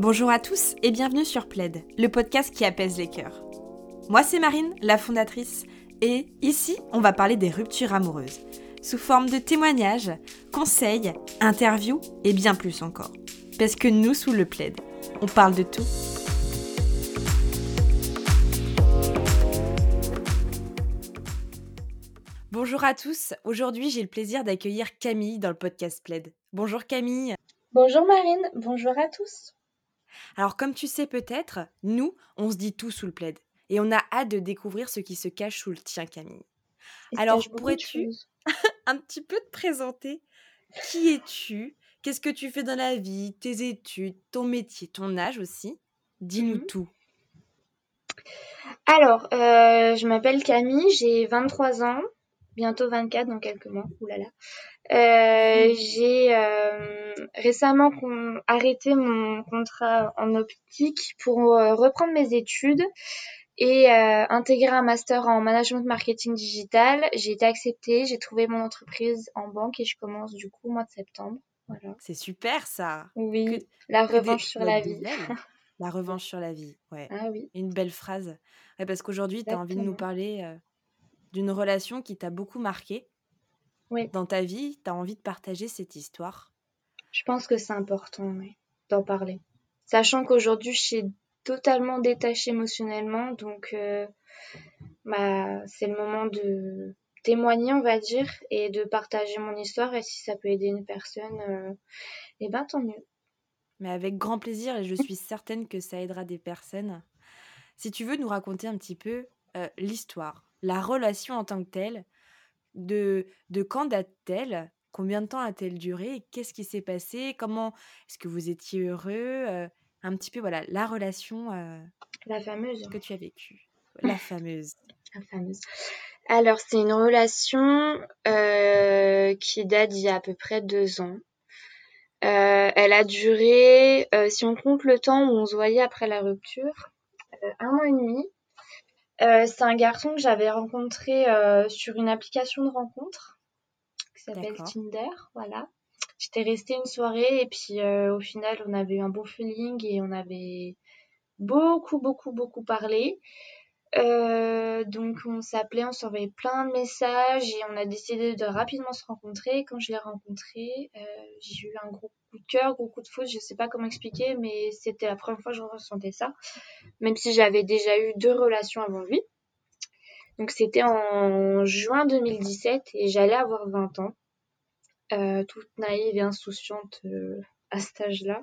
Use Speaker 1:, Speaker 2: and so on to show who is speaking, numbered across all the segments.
Speaker 1: Bonjour à tous et bienvenue sur Plaid, le podcast qui apaise les cœurs. Moi c'est Marine, la fondatrice, et ici on va parler des ruptures amoureuses, sous forme de témoignages, conseils, interviews et bien plus encore. Parce que nous sous le Plaid, on parle de tout. Bonjour à tous, aujourd'hui j'ai le plaisir d'accueillir Camille dans le podcast Plaid. Bonjour Camille.
Speaker 2: Bonjour Marine, bonjour à tous.
Speaker 1: Alors comme tu sais peut-être, nous, on se dit tout sous le plaid. Et on a hâte de découvrir ce qui se cache sous le tien, Camille. Alors pourrais-tu un petit peu te présenter Qui es-tu Qu'est-ce que tu fais dans la vie Tes études, ton métier, ton âge aussi? Dis-nous mmh tout.
Speaker 2: Alors, euh, je m'appelle Camille, j'ai 23 ans, bientôt 24 dans quelques mois. Oulala. Euh, j'ai euh, récemment arrêté mon contrat en optique pour euh, reprendre mes études et euh, intégrer un master en management marketing digital. J'ai été acceptée, j'ai trouvé mon entreprise en banque et je commence du coup au mois de septembre. Voilà.
Speaker 1: C'est super ça.
Speaker 2: Oui, la revanche sur la vie.
Speaker 1: la revanche sur la vie, ouais.
Speaker 2: Ah oui.
Speaker 1: Une belle phrase. Ouais, parce qu'aujourd'hui, tu as envie de nous parler d'une relation qui t'a beaucoup marqué dans ta vie, tu as envie de partager cette histoire?
Speaker 2: Je pense que c'est important d'en parler. Sachant qu'aujourd'hui, je suis totalement détachée émotionnellement, donc euh, bah, c'est le moment de témoigner, on va dire, et de partager mon histoire. Et si ça peut aider une personne, euh, eh ben tant mieux.
Speaker 1: Mais avec grand plaisir, et je suis certaine que ça aidera des personnes. Si tu veux nous raconter un petit peu euh, l'histoire, la relation en tant que telle, de, de quand date-t-elle? Combien de temps a-t-elle duré? Qu'est-ce qui s'est passé? Comment est-ce que vous étiez heureux? Un petit peu, voilà, la relation
Speaker 2: la fameuse.
Speaker 1: que tu as vécue. La fameuse.
Speaker 2: la fameuse. Alors, c'est une relation qui date d'il y a à peu près deux ans. elle a duré, si on compte le temps où on se voyait après la rupture, un an et demi. Euh, c'est un garçon que j'avais rencontré euh, sur une application de rencontre qui s'appelle Tinder, voilà. J'étais restée une soirée et puis euh, au final on avait eu un bon feeling et on avait beaucoup beaucoup beaucoup parlé. donc on s'appelait, on s'envoyait plein de messages et on a décidé de rapidement se rencontrer. Quand je l'ai rencontré, j'ai eu un gros coup de cœur, gros coup de foudre, je sais pas comment expliquer, mais c'était la première fois que je ressentais ça, même si j'avais déjà eu deux relations avant lui. Donc c'était en juin 2017 et j'allais avoir 20 ans, euh, toute naïve et insouciante euh, à cet âge-là.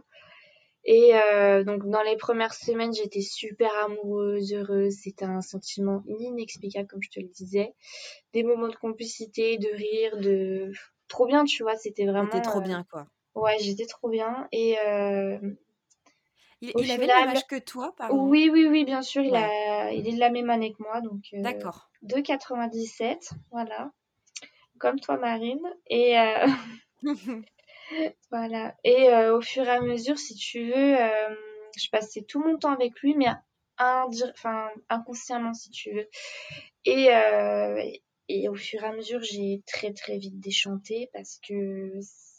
Speaker 2: Et euh, donc dans les premières semaines, j'étais super amoureuse, heureuse. C'était un sentiment inexplicable, comme je te le disais. Des moments de complicité, de rire, de trop bien, tu vois. C'était vraiment.
Speaker 1: C'était trop bien, quoi.
Speaker 2: Ouais, j'étais trop bien. Et euh,
Speaker 1: il, avait le même âge que toi, pardon
Speaker 2: Oui, oui, oui, bien sûr. Il, a, il est de la même année que moi, donc.
Speaker 1: Euh, D'accord.
Speaker 2: De 97, voilà. Comme toi, Marine. Et euh, voilà. Et au fur et à mesure, si tu veux, je passais tout mon temps avec lui, mais enfin, inconsciemment, si tu veux. Et, et au fur et à mesure, j'ai très très vite déchanté parce que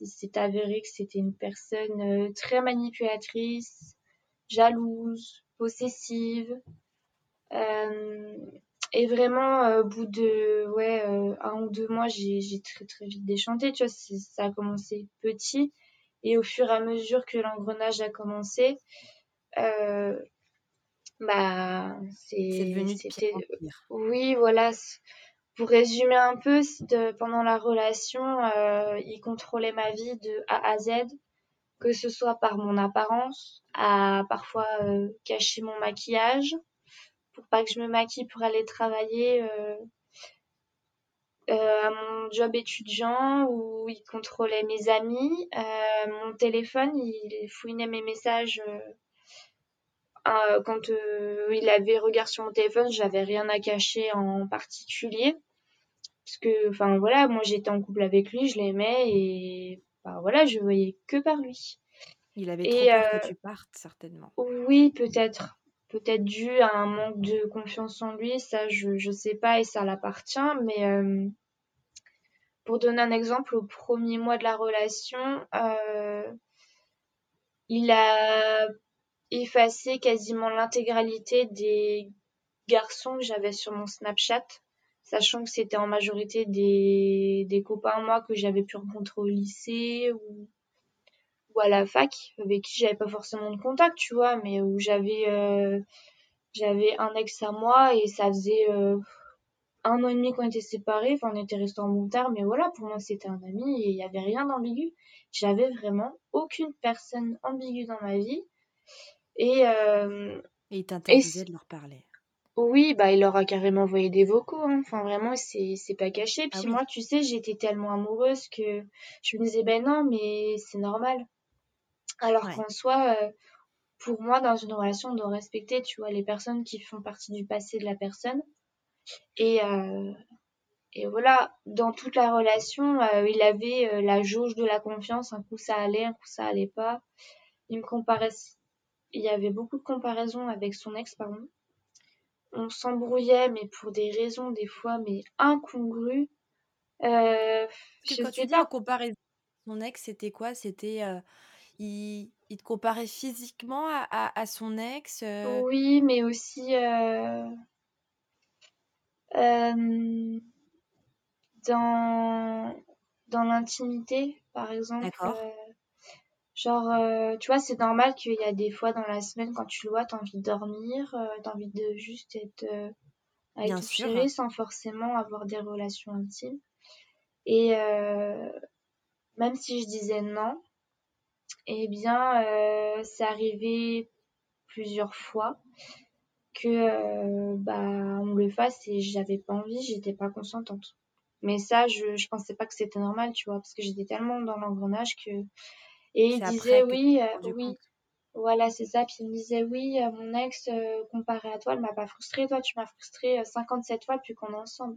Speaker 2: c'est avéré que c'était une personne euh, très manipulatrice, jalouse, possessive. Euh, et vraiment, euh, au bout de ouais, un ou deux mois, j'ai très très vite déchanté. Tu vois, ça a commencé petit. Et au fur et à mesure que l'engrenage a commencé, bah, c'est
Speaker 1: devenu
Speaker 2: Oui, voilà pour résumer un peu, pendant la relation, euh, il contrôlait ma vie de A à Z, que ce soit par mon apparence, à parfois euh, cacher mon maquillage, pour pas que je me maquille pour aller travailler euh, à mon job étudiant, où il contrôlait mes amis, mon téléphone, il fouinait mes messages. Quand il avait regard sur mon téléphone, j'avais rien à cacher en particulier. Parce que enfin voilà moi j'étais en couple avec lui je l'aimais et bah, voilà je voyais que par lui.
Speaker 1: Il avait trop peur que euh, tu partes certainement.
Speaker 2: oui peut-être. Peut-être dû à un manque de confiance en lui ça je je sais pas et ça l'appartient mais euh, pour donner un exemple au premier mois de la relation euh, il a effacé quasiment l'intégralité des garçons que j'avais sur mon Snapchat, sachant que c'était en majorité des, des copains moi que j'avais pu rencontrer au lycée ou, à la fac, avec qui j'avais pas forcément de contact, tu vois, mais où j'avais euh, un ex à moi et ça faisait euh, un an et demi qu'on était séparés, enfin on était restés en bon terme, mais voilà, pour moi c'était un ami et il y avait rien d'ambigu. J'avais vraiment aucune personne ambiguë dans ma vie. Et, euh,
Speaker 1: et il t'interdisait de leur parler.
Speaker 2: Oui, bah il leur a carrément envoyé des vocaux. Hein. Enfin vraiment, c'est c'est pas caché. Ah Puis moi, tu sais, j'étais tellement amoureuse que je me disais ben non, mais c'est normal. Alors qu'en soi, euh, pour moi, dans une relation, on doit respecter, tu vois, les personnes qui font partie du passé de la personne. Et euh, et voilà, dans toute la relation, euh, il avait la jauge de la confiance. Un coup ça allait, un coup ça allait pas. Il me comparait. Il y avait beaucoup de comparaisons avec son ex, pardon on s'embrouillait, mais pour des raisons des fois, mais incongrues.
Speaker 1: Euh, quand tu dis en comparaison, son ex, c'était quoi? C'était euh, il, il, te comparait physiquement à, à, son ex euh?
Speaker 2: Oui, mais aussi euh, dans dans l'intimité, par exemple. D'accord. Genre, euh, tu vois, c'est normal qu'il y a des fois dans la semaine, quand tu le vois, t'as envie de dormir, euh, t'as envie de juste être euh, avec ton chéri sans forcément avoir des relations intimes. Et même si je disais non, eh bien, c'est arrivé plusieurs fois que bah on le fasse et j'avais pas envie, j'étais pas consentante. Mais ça, je, je pensais pas que c'était normal, tu vois, parce que j'étais tellement dans l'engrenage que et il disait oui, euh, oui. Voilà, c'est ça. Puis il me disait oui, euh, mon ex, euh, comparé à toi, elle m'a pas frustré. Toi, tu m'as frustré 57 fois depuis qu'on est ensemble.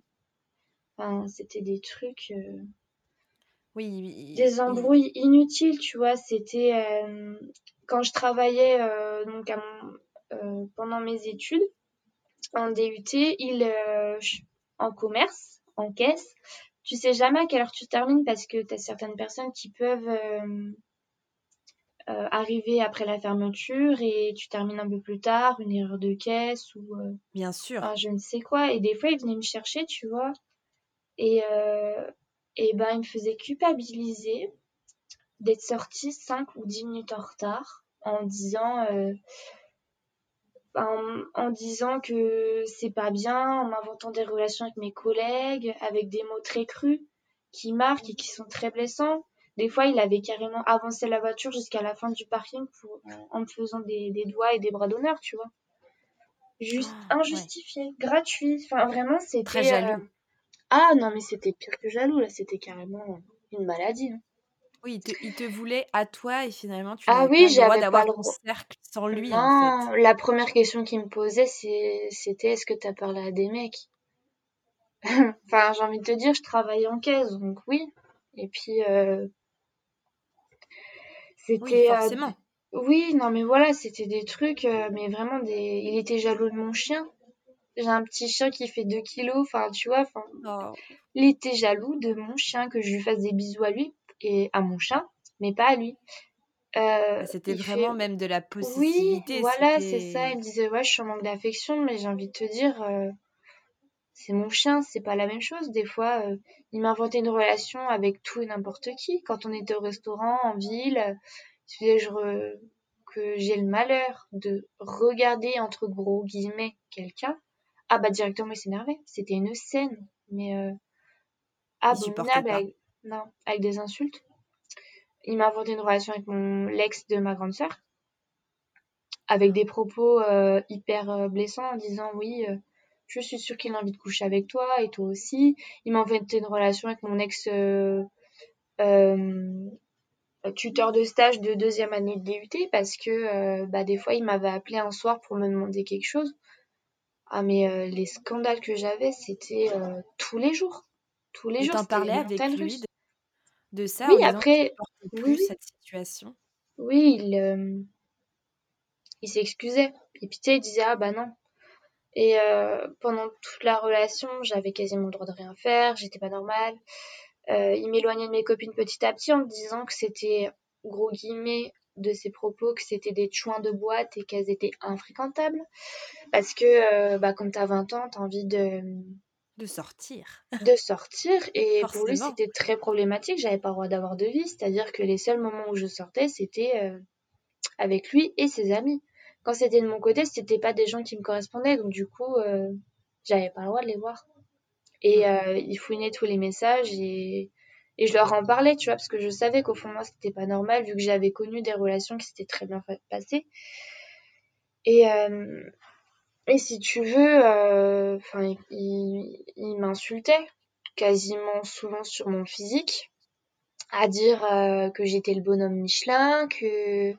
Speaker 2: Enfin, c'était des trucs.
Speaker 1: Oui,
Speaker 2: des embrouilles inutiles, tu vois. C'était quand je travaillais donc à mon, pendant mes études en DUT, il en commerce, en caisse. Tu sais jamais à quelle heure tu termines parce que tu as certaines personnes qui peuvent euh, arriver après la fermeture et tu termines un peu plus tard, une erreur de caisse ou euh,
Speaker 1: bien sûr,
Speaker 2: je ne sais quoi. Et des fois, il venait me chercher, tu vois, et euh, et ben il me faisait culpabiliser d'être sorti 5 ou 10 minutes en retard en disant en, en, disant que c'est pas bien, en m'inventant des relations avec mes collègues, avec des mots très crus qui marquent et qui sont très blessants. Des fois, il avait carrément avancé la voiture jusqu'à la fin du parking pour, en me faisant des, des doigts et des bras d'honneur, tu vois. Juste oh, injustifié, gratuit. Enfin, vraiment, c'était.
Speaker 1: Très jaloux. Euh,
Speaker 2: ah non, mais c'était pire que jaloux, là. C'était carrément une maladie. Hein.
Speaker 1: Oui, il te, il te, voulait à toi et finalement tu
Speaker 2: ah oui,
Speaker 1: pas le droit d'avoir ton cercle sans lui.
Speaker 2: Non,
Speaker 1: en fait.
Speaker 2: la première question qu'il me posait, c'était est-ce que tu as parlé à des mecs? Enfin, j'ai envie de te dire, je travaille en caisse, donc oui. Et puis, euh,
Speaker 1: c'était. Oui, euh, forcément.
Speaker 2: oui, non, mais voilà, c'était des trucs, euh, mais vraiment des. Il était jaloux de mon chien. J'ai un petit chien qui fait 2 kilos, enfin, tu vois, enfin. Oh. Il était jaloux de mon chien, que je lui fasse des bisous à lui et à mon chien, mais pas à lui.
Speaker 1: Euh, bah, c'était vraiment même de la possessivité.
Speaker 2: Oui, voilà, c'est ça. Il me disait, ouais, je suis en manque d'affection, mais j'ai envie de te dire, c'est mon chien, c'est pas la même chose. Des fois, euh, il m'inventait une relation avec tout et n'importe qui. Quand on était au restaurant, en ville, il je que j'ai le malheur de regarder, entre gros guillemets, quelqu'un. Ah bah directement, il s'énervait. C'était une scène, mais euh, abominable, avec, non, avec des insultes. Il m'a inventé une relation avec mon l'ex de ma grande sœur, avec des propos euh, hyper euh, blessants en disant oui je suis sûre qu'il a envie de coucher avec toi et toi aussi. Il m'a inventé une relation avec mon ex euh, euh, tuteur de stage de deuxième année de DUT parce que euh, bah, des fois il m'avait appelé un soir pour me demander quelque chose. Ah mais les scandales que j'avais c'était tous les jours. Tous les
Speaker 1: et
Speaker 2: jours.
Speaker 1: T'en parlais avec lui de, ça Oui, après oui, cette situation?
Speaker 2: Oui, il, il s'excusait. Et puis tu sais, il disait ah bah non, et euh, pendant toute la relation, j'avais quasiment le droit de rien faire, j'étais pas normale. Euh, il m'éloignait de mes copines petit à petit en me disant que c'était, gros guillemets, de ses propos que c'était des chouins de boîte et qu'elles étaient infréquentables. Parce que bah, quand t'as 20 ans, t'as envie de
Speaker 1: de sortir.
Speaker 2: de sortir. Et pour lui, c'était très problématique. J'avais pas le droit d'avoir de vie. C'est-à-dire que les seuls moments où je sortais, c'était euh, avec lui et ses amis. Quand c'était de mon côté, c'était pas des gens qui me correspondaient. Donc, du coup, euh, j'avais pas le droit de les voir. Et euh, il fouinait tous les messages et, et je leur en parlais, tu vois, parce que je savais qu'au fond de moi, c'était pas normal, vu que j'avais connu des relations qui s'étaient très bien passées. Et, et si tu veux, euh, enfin, il, il m'insultait quasiment souvent sur mon physique, à dire euh, que j'étais le bonhomme Michelin, que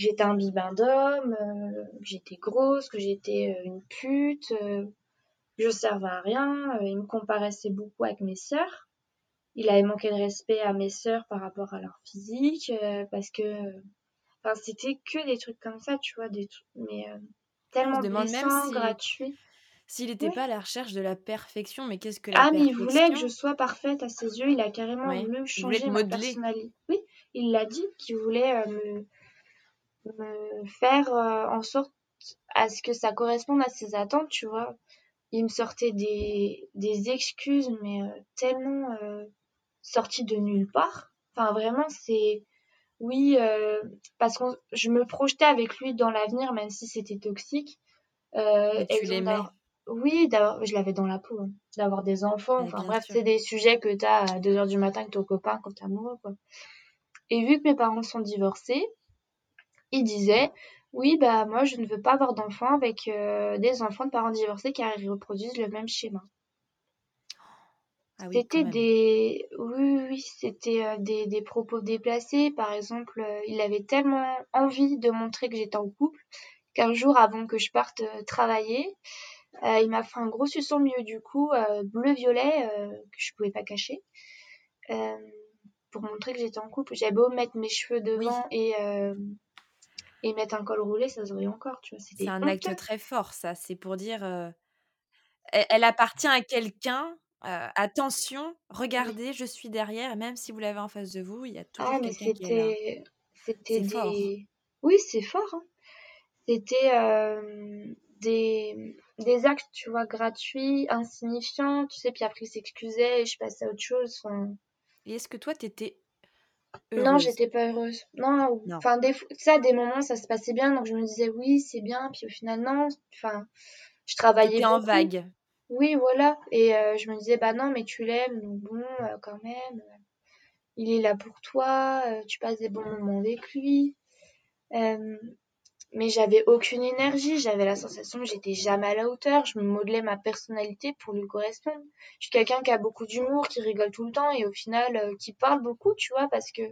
Speaker 2: j'étais un bibin d'homme, euh, j'étais grosse, que j'étais une pute, que je servais à rien. il me comparaissait beaucoup avec mes sœurs. Il avait manqué de respect à mes sœurs par rapport à leur physique, parce que, enfin, c'était que des trucs comme ça, tu vois, des trucs, mais tellement même si, gratuit.
Speaker 1: S'il n'était pas à la recherche de la perfection, mais qu'est-ce que la perfection
Speaker 2: Ah, mais il voulait que je sois parfaite à ses yeux. Il a carrément voulu changer ma personnalité. Oui, il l'a dit qu'il voulait euh, me, me, faire euh, en sorte à ce que ça corresponde à ses attentes, tu vois. Il me sortait des, des excuses, mais euh, tellement sorties de nulle part. Enfin, vraiment, c'est oui, euh, parce que je me projetais avec lui dans l'avenir, même si c'était toxique.
Speaker 1: Euh, tu l'aimais?
Speaker 2: Oui, je l'avais dans la peau, hein, d'avoir des enfants. enfin bref, c'est des sujets que tu as à 2h du matin avec ton copain quand t'es amoureux. Quoi. Et vu que mes parents sont divorcés, ils disaient oui, bah moi je ne veux pas avoir d'enfants avec euh, des enfants de parents divorcés car ils reproduisent le même schéma. Ah c'était des oui oui, c'était euh, des, des propos déplacés. Par exemple euh, il avait tellement envie de montrer que j'étais en couple qu'un jour avant que je parte travailler il m'a fait un gros suçon au milieu du cou bleu violet que je pouvais pas cacher pour montrer que j'étais en couple. J'avais beau mettre mes cheveux devant et et mettre un col roulé ça se voyait encore tu vois
Speaker 1: c'est un acte très fort ça c'est pour dire elle appartient à quelqu'un attention, regardez, je suis derrière, même si vous l'avez en face de vous, il y a toujours ah, quelqu'un qui est là.
Speaker 2: C'était des... Oui, c'est fort. Hein. C'était des... des actes, tu vois, gratuits, insignifiants, tu sais, puis après il s'excusait et je passais à autre chose.
Speaker 1: Et est-ce que toi, t'étais
Speaker 2: heureuse Non, j'étais pas heureuse. Non, enfin, des... ça, des moments, ça se passait bien, donc je me disais oui, c'est bien, puis au final, non. Enfin, je travaillais.
Speaker 1: en vague.
Speaker 2: Oui, voilà. Et euh, je me disais, bah non, mais tu l'aimes, donc bon, euh, quand même, euh, il est là pour toi, tu passes des bons moments avec lui. Mais j'avais aucune énergie, j'avais la sensation que j'étais jamais à la hauteur, je me modelais ma personnalité pour lui correspondre. Je suis quelqu'un qui a beaucoup d'humour, qui rigole tout le temps et au final qui parle beaucoup, tu vois, parce que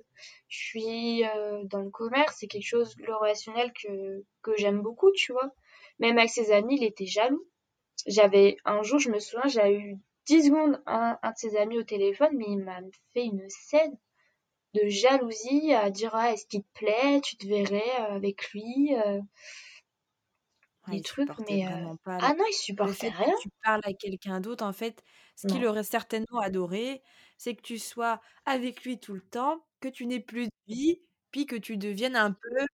Speaker 2: je suis dans le commerce, c'est quelque chose, le relationnel que, que j'aime beaucoup, tu vois. Même avec ses amis, il était jaloux j'avais un jour, je me souviens, j'ai eu 10 secondes un, un de ses amis au téléphone, mais il m'a fait une scène de jalousie à dire ah, est-ce qu'il te plaît, tu te verrais euh, avec lui. Euh,
Speaker 1: des trucs, mais euh,
Speaker 2: ah non, il supportait rien.
Speaker 1: Que tu parles à quelqu'un d'autre, en fait, ce qu'il aurait certainement adoré, c'est que tu sois avec lui tout le temps, que tu n'aies plus de vie, puis que tu deviennes un peu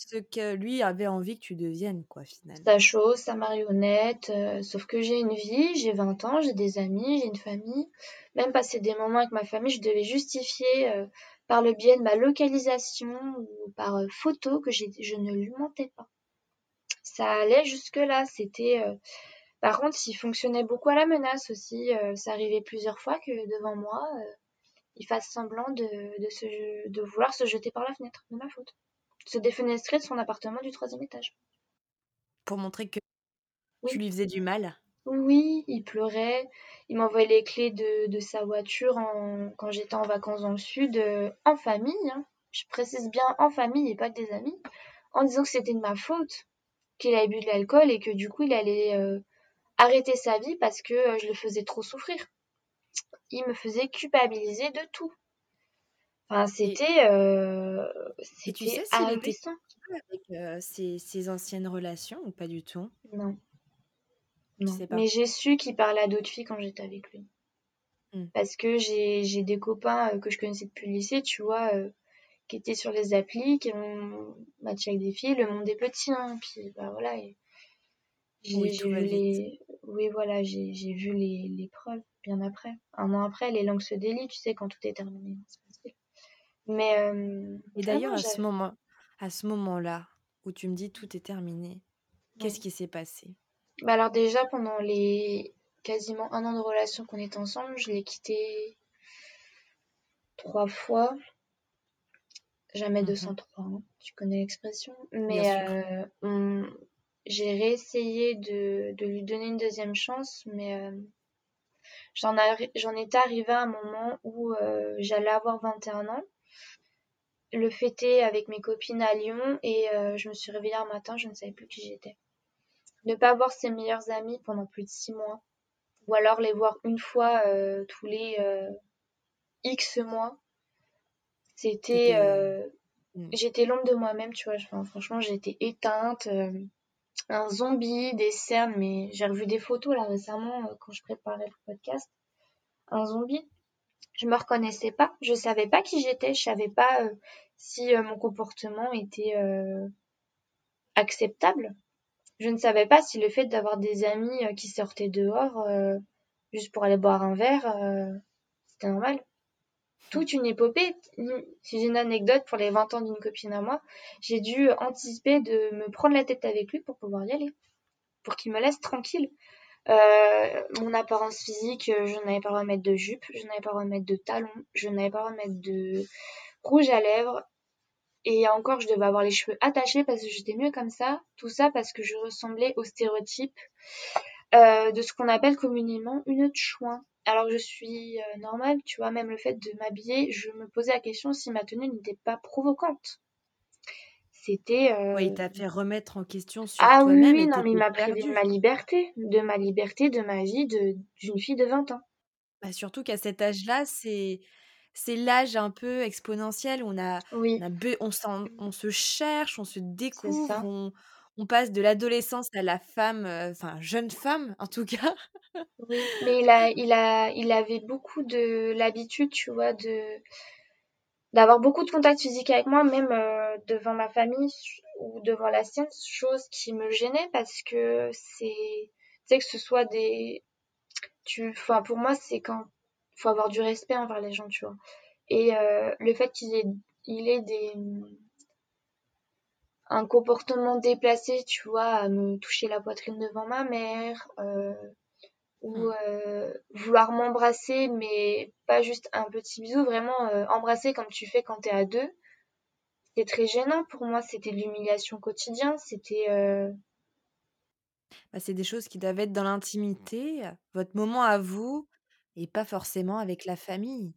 Speaker 1: ce que lui avait envie que tu deviennes, quoi, finalement.
Speaker 2: Sa chose, sa marionnette, euh, sauf que j'ai une vie, j'ai 20 ans, j'ai des amis, j'ai une famille. Même passer des moments avec ma famille, je devais justifier euh, par le biais de ma localisation ou par euh, photo que je ne lui mentais pas. Ça allait jusque-là, c'était... Par contre, il fonctionnait beaucoup à la menace aussi. ça arrivait plusieurs fois que devant moi, il fasse semblant de, de, de vouloir se jeter par la fenêtre, de ma faute se défenestrer de son appartement du troisième étage.
Speaker 1: Pour montrer que tu lui faisais du mal
Speaker 2: Oui, il pleurait. Il m'envoyait les clés de, de sa voiture en, quand j'étais en vacances dans le sud, euh, en famille. Hein. Je précise bien en famille et pas que des amis. En disant que c'était de ma faute, qu'il avait bu de l'alcool et que du coup il allait euh, arrêter sa vie parce que euh, je le faisais trop souffrir. Il me faisait culpabiliser de tout. Enfin, c'était. Euh,
Speaker 1: et tu sais s'il était avec euh, ses, anciennes relations ou pas du tout?
Speaker 2: Non. non. Mais j'ai su qu'il parlait à d'autres filles quand j'étais avec lui. Mmh. Parce que j'ai des copains euh, que je connaissais depuis le lycée, tu vois, qui étaient sur les applis, qui ont matché avec des filles. Le monde est petit, hein. Puis, bah voilà. j'ai
Speaker 1: Oui,
Speaker 2: j'ai
Speaker 1: tout va
Speaker 2: vu
Speaker 1: vite.
Speaker 2: les, oui, voilà, j'ai j'ai vu les, les preuves bien après. Un an après, les langues se délient, tu sais, quand tout est terminé. Mais, euh,
Speaker 1: Et
Speaker 2: ah
Speaker 1: d'ailleurs,
Speaker 2: non,
Speaker 1: à ce
Speaker 2: j'avais,
Speaker 1: moment, à ce moment-là, où tu me dis tout est terminé,
Speaker 2: ouais.
Speaker 1: qu'est-ce qui s'est passé?
Speaker 2: Bah alors déjà, pendant les quasiment un an de relation qu'on est ensemble, je l'ai quitté trois fois. Jamais
Speaker 1: Mhm,
Speaker 2: 203, hein, tu connais l'expression.
Speaker 1: bien
Speaker 2: Mais
Speaker 1: sûr.
Speaker 2: euh, on- j'ai réessayé de, de lui donner une deuxième chance, mais euh, j'en arri- j'en étais arrivée à un moment où euh, j'allais avoir 21 ans. Le fêter avec mes copines à Lyon et euh, je me suis réveillée un matin, je ne savais plus qui j'étais. Ne pas voir ses meilleurs amis pendant plus de six mois, ou alors les voir une fois euh, tous les euh, X mois, c'était... Euh,
Speaker 1: Mm.
Speaker 2: j'étais l'ombre de moi-même, tu vois. Enfin, franchement, j'étais éteinte. euh, un zombie, des cernes, mais j'ai revu des photos là récemment quand je préparais le podcast. Un zombie. Je me reconnaissais pas. Je savais pas qui j'étais. Je savais pas euh, si euh, mon comportement était euh, acceptable. Je ne savais pas si le fait d'avoir des amis qui sortaient dehors juste pour aller boire un verre, c'était normal. Toute une épopée. J'ai une anecdote pour les 20 ans d'une copine à moi, j'ai dû anticiper de me prendre la tête avec lui pour pouvoir y aller, pour qu'il me laisse tranquille. Euh, mon apparence physique, euh, je n'avais pas le droit de mettre de jupe, je n'avais pas le droit de mettre de talons, je n'avais pas le droit de mettre de rouge à lèvres. Et encore, je devais avoir les cheveux attachés parce que j'étais mieux comme ça. Tout ça parce que je ressemblais au stéréotype euh, de ce qu'on appelle communément une chouin. Alors que je suis normale, tu vois, même le fait de m'habiller, je me posais la question si ma tenue n'était pas provocante. C'était...
Speaker 1: Il
Speaker 2: euh,
Speaker 1: t'a fait remettre en question sur
Speaker 2: Ah oui,
Speaker 1: toi-même
Speaker 2: oui,
Speaker 1: et
Speaker 2: non, mais il m'a privé de ma liberté, de ma liberté, de ma vie, d'une fille de 20 ans.
Speaker 1: Bah, surtout qu'à cet âge-là, c'est c'est l'âge un peu exponentiel on a
Speaker 2: Oui,
Speaker 1: on a be on se cherche, on se découvre, on on passe de l'adolescence à la femme, heu, enfin jeune femme en tout cas.
Speaker 2: Oui, mais il a, il a, il avait beaucoup de l'habitude, tu vois, de d'avoir beaucoup de contact physique avec moi, même euh, devant ma famille ou devant la sienne, chose qui me gênait parce que c'est, tu sais que ce soit des, tu, enfin pour moi c'est quand faut avoir du respect envers les gens, tu vois. Et euh, le fait qu'il ait, il ait des, un comportement déplacé, tu vois, à me toucher la poitrine devant ma mère, euh, ou
Speaker 1: Mmh.
Speaker 2: euh, vouloir m'embrasser, mais pas juste un petit bisou, vraiment euh, embrasser comme tu fais quand t'es à deux. C'était très gênant pour moi, c'était de l'humiliation quotidienne, c'était euh,
Speaker 1: Bah, c'est des choses qui doivent être dans l'intimité, votre moment à vous et pas forcément avec la famille.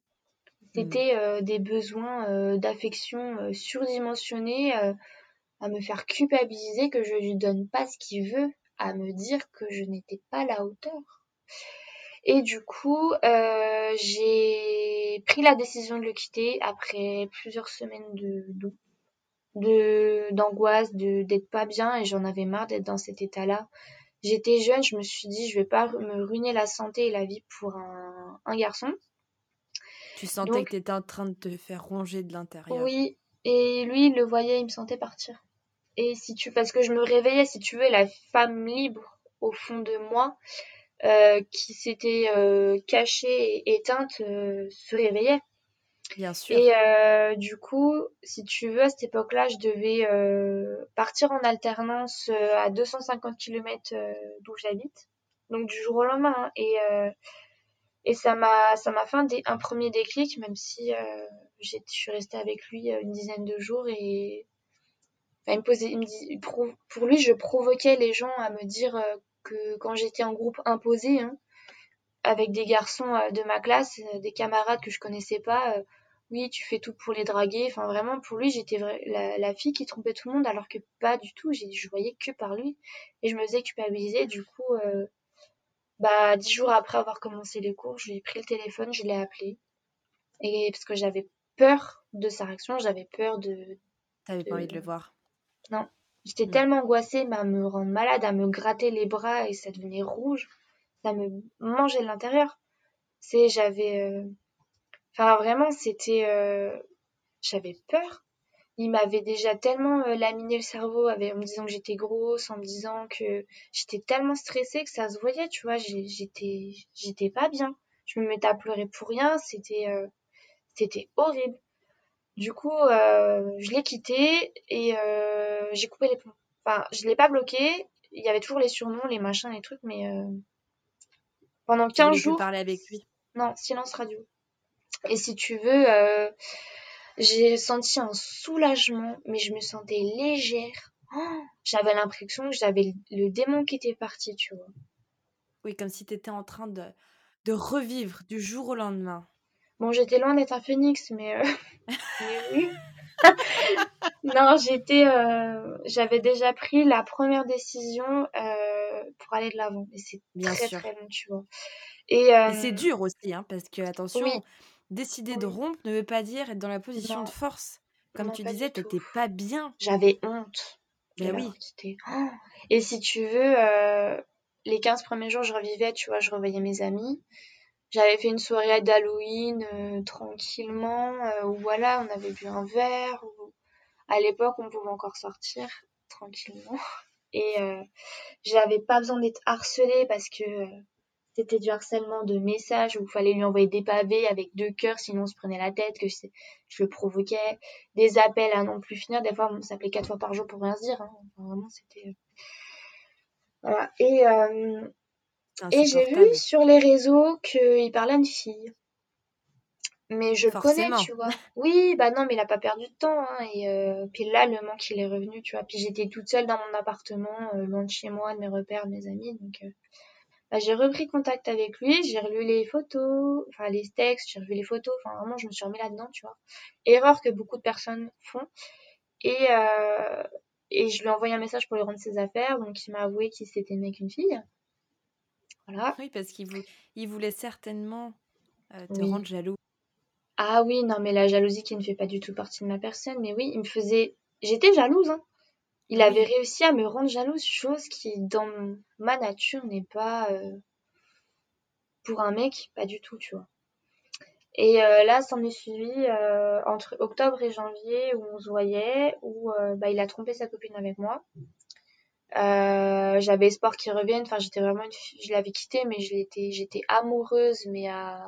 Speaker 1: Mmh.
Speaker 2: c'était euh, des besoins euh, d'affection euh, surdimensionnés, euh, à me faire culpabiliser que je lui donne pas ce qu'il veut, à me dire que je n'étais pas à la hauteur. Et du coup, euh, j'ai pris la décision de le quitter après plusieurs semaines de, d'angoisse, de d'être pas bien et j'en avais marre d'être dans cet état-là. J'étais jeune, je me suis dit je vais pas me ruiner la santé et la vie pour un, un garçon.
Speaker 1: Tu sentais que
Speaker 2: Donc
Speaker 1: tu étais en train de te faire ronger de l'intérieur.
Speaker 2: oui, et lui il le voyait, il me sentait partir. Et si tu parce que je me réveillais si tu veux la femme libre au fond de moi qui s'était euh, cachée et éteinte euh, se réveillait.
Speaker 1: Bien sûr.
Speaker 2: Et euh, du coup, si tu veux, à cette époque-là, je devais euh, partir en alternance euh, à 250 km euh, d'où j'habite. Donc du jour au lendemain. hein. Et, euh, et ça m'a ça m'a fait un, premier déclic, même si euh, je suis restée avec lui euh, une dizaine de jours. Et enfin, il me posait, il me dit, pour, pour lui, je provoquais les gens à me dire euh, que quand j'étais en groupe imposé, hein, avec des garçons euh, de ma classe, euh, des camarades que je connaissais pas. euh, oui, tu fais tout pour les draguer. Enfin, vraiment, pour lui, j'étais la, la fille qui trompait tout le monde, alors que pas du tout. Je voyais que par lui. Et je me faisais culpabiliser. Du coup, euh, bah, dix jours après avoir commencé les cours, je lui ai pris le téléphone, je l'ai appelé. Et parce que j'avais peur de sa réaction, j'avais peur de,
Speaker 1: T'avais pas envie de le voir.
Speaker 2: Non. J'étais
Speaker 1: Mmh.
Speaker 2: tellement angoissée, mais à me rendre malade, à me gratter les bras et ça devenait rouge. Ça me mangeait de l'intérieur. C'est, j'avais, euh, Enfin, vraiment, c'était. euh, J'avais peur. il m'avait déjà tellement euh, laminé le cerveau avec, en me disant que j'étais grosse, en me disant que j'étais tellement stressée que ça se voyait, tu vois, j'étais, j'étais pas bien. Je me mettais à pleurer pour rien, c'était, euh, c'était horrible. Du coup, euh, je l'ai quitté et euh, j'ai coupé les ponts. Enfin, je l'ai pas bloqué. Il y avait toujours les surnoms, les machins, les trucs, mais euh, pendant 15 jours.
Speaker 1: parler avec lui?
Speaker 2: Non, silence radio. Et si tu veux, euh, j'ai senti un soulagement, mais je me sentais légère. Oh, j'avais l'impression que j'avais le démon qui était parti, tu vois.
Speaker 1: Oui, comme si tu étais en train de, de revivre du jour au lendemain.
Speaker 2: Bon, j'étais loin d'être un phénix, mais, euh, non, j'étais, euh, j'avais déjà pris la première décision euh, pour aller de l'avant. Et c'est très très long, tu vois.
Speaker 1: Et, c'est dur aussi, hein, parce que attention, décider de rompre ne veut pas dire être dans la position de force. Comme tu disais, t'étais pas bien.
Speaker 2: J'avais honte.
Speaker 1: Ben oui.
Speaker 2: Oh. Et si tu veux, les 15 premiers jours, je revivais, tu vois, je revoyais mes amis. J'avais fait une soirée d'Halloween euh, tranquillement, euh, où voilà, on avait bu un verre. Où, à l'époque, on pouvait encore sortir tranquillement. Et euh, j'avais pas besoin d'être harcelée parce que c'était du harcèlement de messages où il fallait lui envoyer des pavés avec deux cœurs, sinon on se prenait la tête, que je, le provoquais. Des appels à non plus finir. Des fois, on s'appelait quatre fois par jour pour rien se dire. Hein. vraiment, c'était. Voilà. Et et j'ai vu sur les réseaux qu'il parlait à une fille. Mais je le connais, tu vois. Oui, bah non, mais il a pas perdu de temps. Hein, et euh, puis là, le manque, il est revenu, tu vois. Puis j'étais toute seule dans mon appartement, euh, loin de chez moi, de mes repères, de mes amis. Donc, euh, bah, j'ai repris contact avec lui. J'ai relu les photos, enfin les textes, j'ai revu les photos. Enfin, vraiment, je me suis remis là-dedans, tu vois. Erreur que beaucoup de personnes font. Et, et je lui ai envoyé un message pour lui rendre ses affaires. Donc, il m'a avoué qu'il s'était aimé qu'une fille.
Speaker 1: Oui, parce qu'il il voulait certainement euh, te rendre jaloux.
Speaker 2: Ah oui, non, mais la jalousie qui ne fait pas du tout partie de ma personne, mais oui, il me faisait. J'étais jalouse, hein. Il avait réussi à me rendre jalouse, chose qui, dans ma nature, n'est pas. Euh, pour un mec, pas du tout, tu vois. Et euh, là, ça m'est suivi entre octobre et janvier où on se voyait, où bah, il a trompé sa copine avec moi. J'avais espoir qu'il revienne. Enfin, j'étais vraiment une je l'avais quitté, mais je l'étais, j'étais amoureuse, mais à,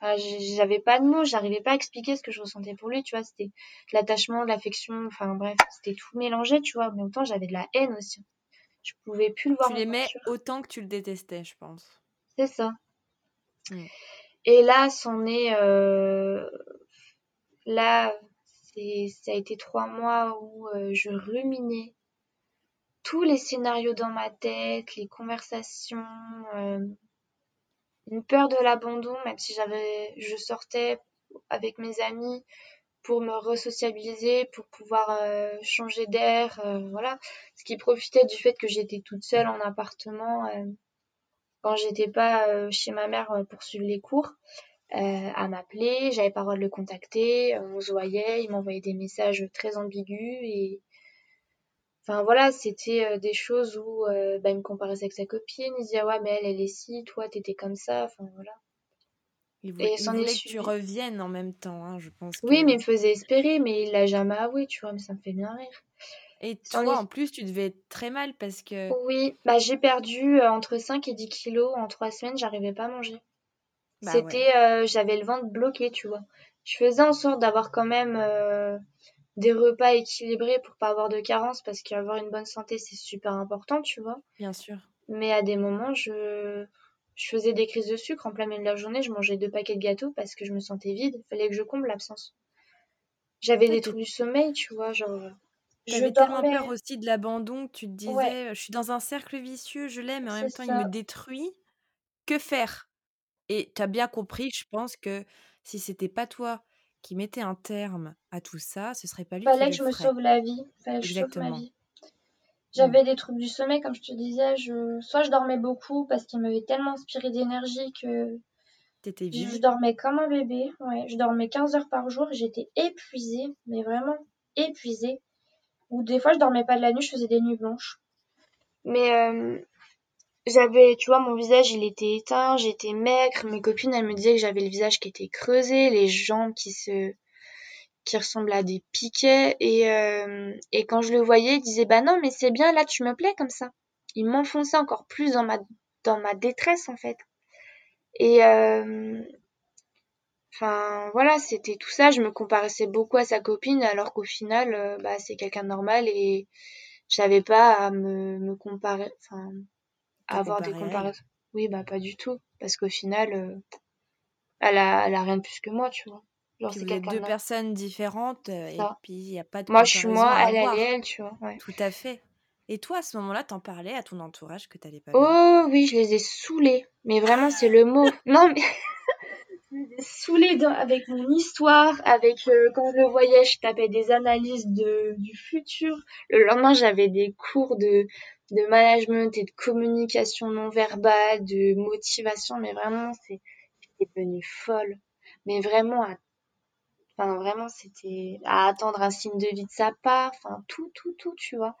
Speaker 2: Enfin, j'avais pas de mots, j'arrivais pas à expliquer ce que je ressentais pour lui, tu vois, c'était l'attachement, l'affection, enfin bref, c'était tout mélangé, tu vois, mais autant j'avais de la haine aussi. Je pouvais plus le voir.
Speaker 1: Tu l'aimais autant que tu le détestais, je pense.
Speaker 2: C'est ça. Mm. Et là, c'en est, euh... là, c'est, ça a été trois mois où euh, je ruminais tous les scénarios dans ma tête, les conversations, euh, une peur de l'abandon, même si j'avais, je sortais avec mes amis pour me resociabiliser, pour pouvoir euh, changer d'air, euh, voilà. Ce qui profitait du fait que j'étais toute seule en appartement quand j'étais pas chez ma mère pour suivre les cours. à m'appeler, j'avais pas le droit de le contacter, on se voyait, il m'envoyait des messages très ambigus et Enfin voilà, c'était euh, des choses où euh, bah, il me comparait avec sa copine, il disait ouais mais elle elle est si, toi t'étais comme ça, enfin voilà.
Speaker 1: Il voulait, que tu reviennes en même temps, hein, je pense.
Speaker 2: Oui, mais il me faisait espérer, mais il l'a jamais avoué, tu vois, mais ça me fait bien rire.
Speaker 1: Et toi, en plus, tu devais être très mal parce que...
Speaker 2: Oui, bah j'ai perdu euh, entre 5 et 10 kilos en 3 semaines, j'arrivais pas à manger. Bah c'était... j'avais le ventre bloqué, tu vois. Je faisais en sorte d'avoir quand même des repas équilibrés pour pas avoir de carence parce qu'avoir une bonne santé c'est super important, tu vois.
Speaker 1: Bien sûr.
Speaker 2: Mais à des moments, je, je faisais des crises de sucre en plein milieu de la journée, je mangeais deux paquets de gâteaux parce que je me sentais vide, il fallait que je comble l'absence. J'avais des troubles du sommeil, tu vois, genre.
Speaker 1: J'avais tellement peur aussi de l'abandon que tu te disais, je suis dans un cercle vicieux, je l'aime, mais en même temps il me détruit. Que faire? Et tu as bien compris, je pense que si c'était pas toi qui mettait un terme à tout ça, ce serait pas lui
Speaker 2: Fallait que je me sauve la vie. Fallait que je sauve ma vie. J'avais des troubles du sommeil, comme je te disais. Je... Soit je dormais beaucoup parce qu'il m'avait tellement inspiré d'énergie que
Speaker 1: T'étais
Speaker 2: je dormais comme un bébé. Ouais, je dormais 15 heures par jour. J'étais épuisée, mais vraiment épuisée. Ou des fois, je dormais pas de la nuit, je faisais des nuits blanches. Mais euh, j'avais, tu vois, mon visage, il était éteint, j'étais maigre. Mes copines, elles me disaient que j'avais le visage qui était creusé, les jambes qui se, qui ressemblent à des piquets et, euh, et quand je le voyais, il disait bah non mais c'est bien là tu me plais comme ça. Il m'enfonçait encore plus dans ma dans ma détresse en fait. Et euh, enfin voilà, c'était tout ça. Je me comparaissais beaucoup à sa copine alors qu'au final, euh, bah c'est quelqu'un normal et j'avais pas à me, me comparer, enfin avoir des comparaisons. Oui bah pas du tout parce qu'au final, euh, elle a elle a rien de plus que moi, tu vois.
Speaker 1: Genre, c'est deux personnes différentes euh, et puis il n'y a pas de
Speaker 2: Moi, je suis moi, elle, elle elle, tu vois. Ouais.
Speaker 1: Tout à fait. Et toi, à ce moment-là, t'en parlais à ton entourage que t'allais pas
Speaker 2: Oh oui, je les ai saoulés. Mais vraiment, c'est le mot. non, mais je les ai saoulés avec mon histoire, avec euh, quand je le voyais, je tapais des analyses de, du futur. Le lendemain, j'avais des cours de, de management et de communication non verbale, de motivation. Mais vraiment, c'est, j'étais devenue folle. Mais vraiment à Enfin, vraiment, c'était à attendre un signe de vie de sa part. Enfin, tout, tout, tout, tu vois.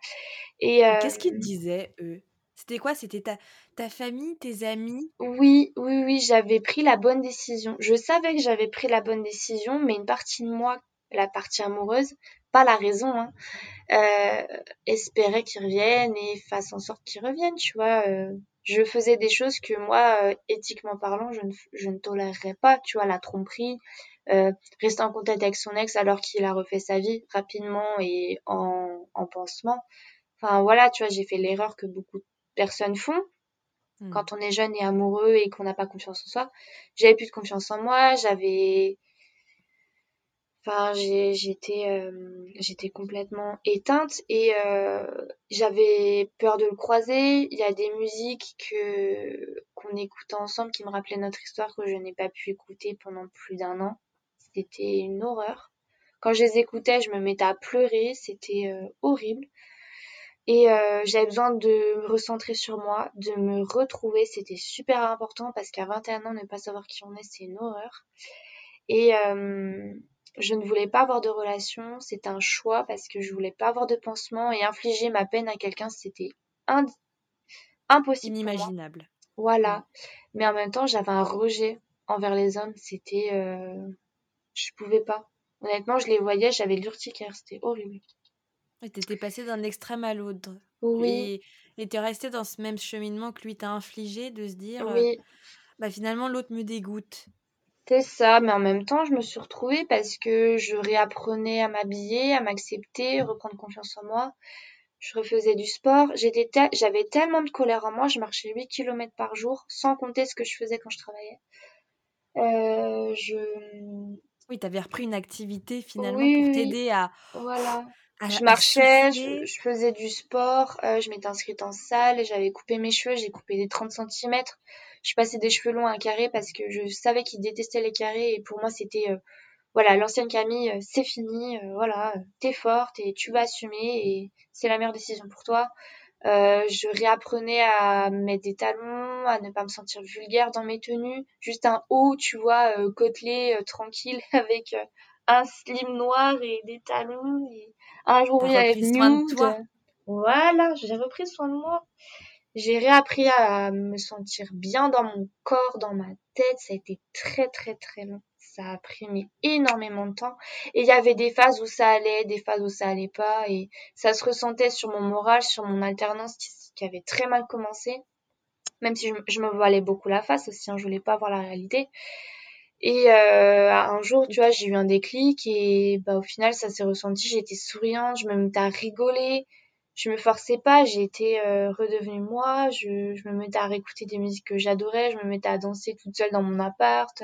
Speaker 1: Et, qu'est-ce qu'ils te disaient, eux? C'était quoi? C'était ta, ta famille, tes amis?
Speaker 2: Oui, oui, oui, j'avais pris la bonne décision. Je savais que j'avais pris la bonne décision, mais une partie de moi, la partie amoureuse, pas la raison, hein, euh, espérait qu'il revienne et fasse en sorte qu'il revienne, tu vois. Euh, je faisais des choses que moi, euh, éthiquement parlant, je ne, je ne tolérerais pas, tu vois, la tromperie, euh, rester en contact avec son ex alors qu'il a refait sa vie rapidement et en, en pansement. Enfin voilà, tu vois, j'ai fait l'erreur que beaucoup de personnes font hmm. quand on est jeune et amoureux et qu'on n'a pas confiance en soi. J'avais plus de confiance en moi, j'avais Enfin, j'étais euh, j'étais complètement éteinte et euh, j'avais peur de le croiser. Il y a des musiques que qu'on écoutait ensemble qui me rappelaient notre histoire que je n'ai pas pu écouter pendant plus d'un an. C'était une horreur. Quand je les écoutais, je me mettais à pleurer, c'était euh, horrible. Et j'avais besoin de me recentrer sur moi, de me retrouver, c'était super important parce qu'à 21 ans, ne pas savoir qui on est, c'est une horreur. Et je ne voulais pas avoir de relation, c'était un choix parce que je voulais pas avoir de pansement et infliger ma peine à quelqu'un, c'était impossible.
Speaker 1: Inimaginable.
Speaker 2: Voilà. Mais en même temps, j'avais un rejet envers les hommes, c'était je pouvais pas. Honnêtement, je les voyais, j'avais l'urticaire, c'était horrible.
Speaker 1: Et t'étais passé d'un extrême à l'autre.
Speaker 2: Oui.
Speaker 1: Et t'es resté dans ce même cheminement que lui t'a infligé, de se dire, euh, oui. bah finalement l'autre me dégoûte.
Speaker 2: C'est ça, mais en même temps, je me suis retrouvée parce que je réapprenais à m'habiller, à m'accepter, reprendre confiance en moi. Je refaisais du sport. J'étais j'avais tellement de colère en moi, je marchais 8 km par jour, sans compter ce que je faisais quand je travaillais. Euh, je
Speaker 1: oui, tu avais repris une activité finalement pour t'aider à.
Speaker 2: Voilà. Je marchais, je, faisais du sport, euh, je m'étais inscrite en salle, j'avais coupé mes cheveux, j'ai coupé des 30 cm. Je passais des cheveux longs à un carré parce que je savais qu'il détestait les carrés et pour moi c'était euh, voilà, l'ancienne Camille, euh, c'est fini, voilà, t'es forte et tu vas assumer et c'est la meilleure décision pour toi. Euh, je réapprenais à mettre des talons, à ne pas me sentir vulgaire dans mes tenues. Juste un haut, tu vois, euh, côtelé, euh, tranquille, avec un slim noir et des talons. Et un jour, il y avait nude. Voilà, j'ai repris soin de moi. J'ai réappris à me sentir bien dans mon corps, dans ma tête. Ça a été très, très, très long ça a pris énormément de temps. Et il y avait des phases où ça allait, des phases où ça allait pas. Et ça se ressentait sur mon moral, sur mon alternance qui, avait très mal commencé. Même si je, me voilais beaucoup la face aussi, hein, je voulais pas voir la réalité. Et euh, un jour, tu vois, j'ai eu un déclic et bah, au final, ça s'est ressenti. J'étais souriante, je me mettais à rigoler. Je me forçais pas, été euh, redevenue moi. Je, je me mettais à réécouter des musiques que j'adorais. Je me mettais à danser toute seule dans mon appart